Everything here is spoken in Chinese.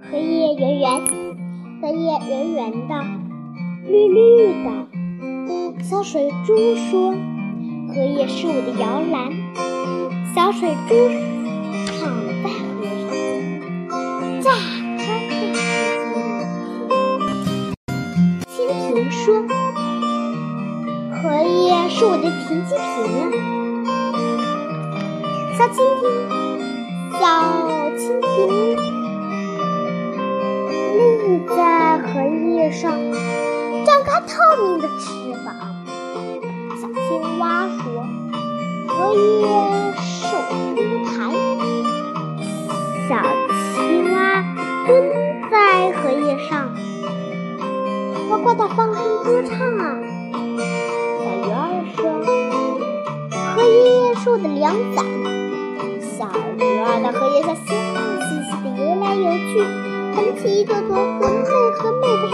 荷叶圆圆，荷叶圆圆的，绿绿的。小水珠说：“荷叶是我的摇篮。”小水珠躺在荷上，驾开了蜻蜓说：“荷叶是我的停机坪啊。”小蜻蜓，小蜻蜓。上，张开透明的翅膀。小青蛙说：“荷叶是我的舞台。”小青蛙蹲在荷叶上，呱呱地放声歌唱啊。小鱼儿说：“荷叶是我的凉伞。”小鱼儿在荷叶下嘻嘻嘻的游来游去。捧起一朵朵很美很美的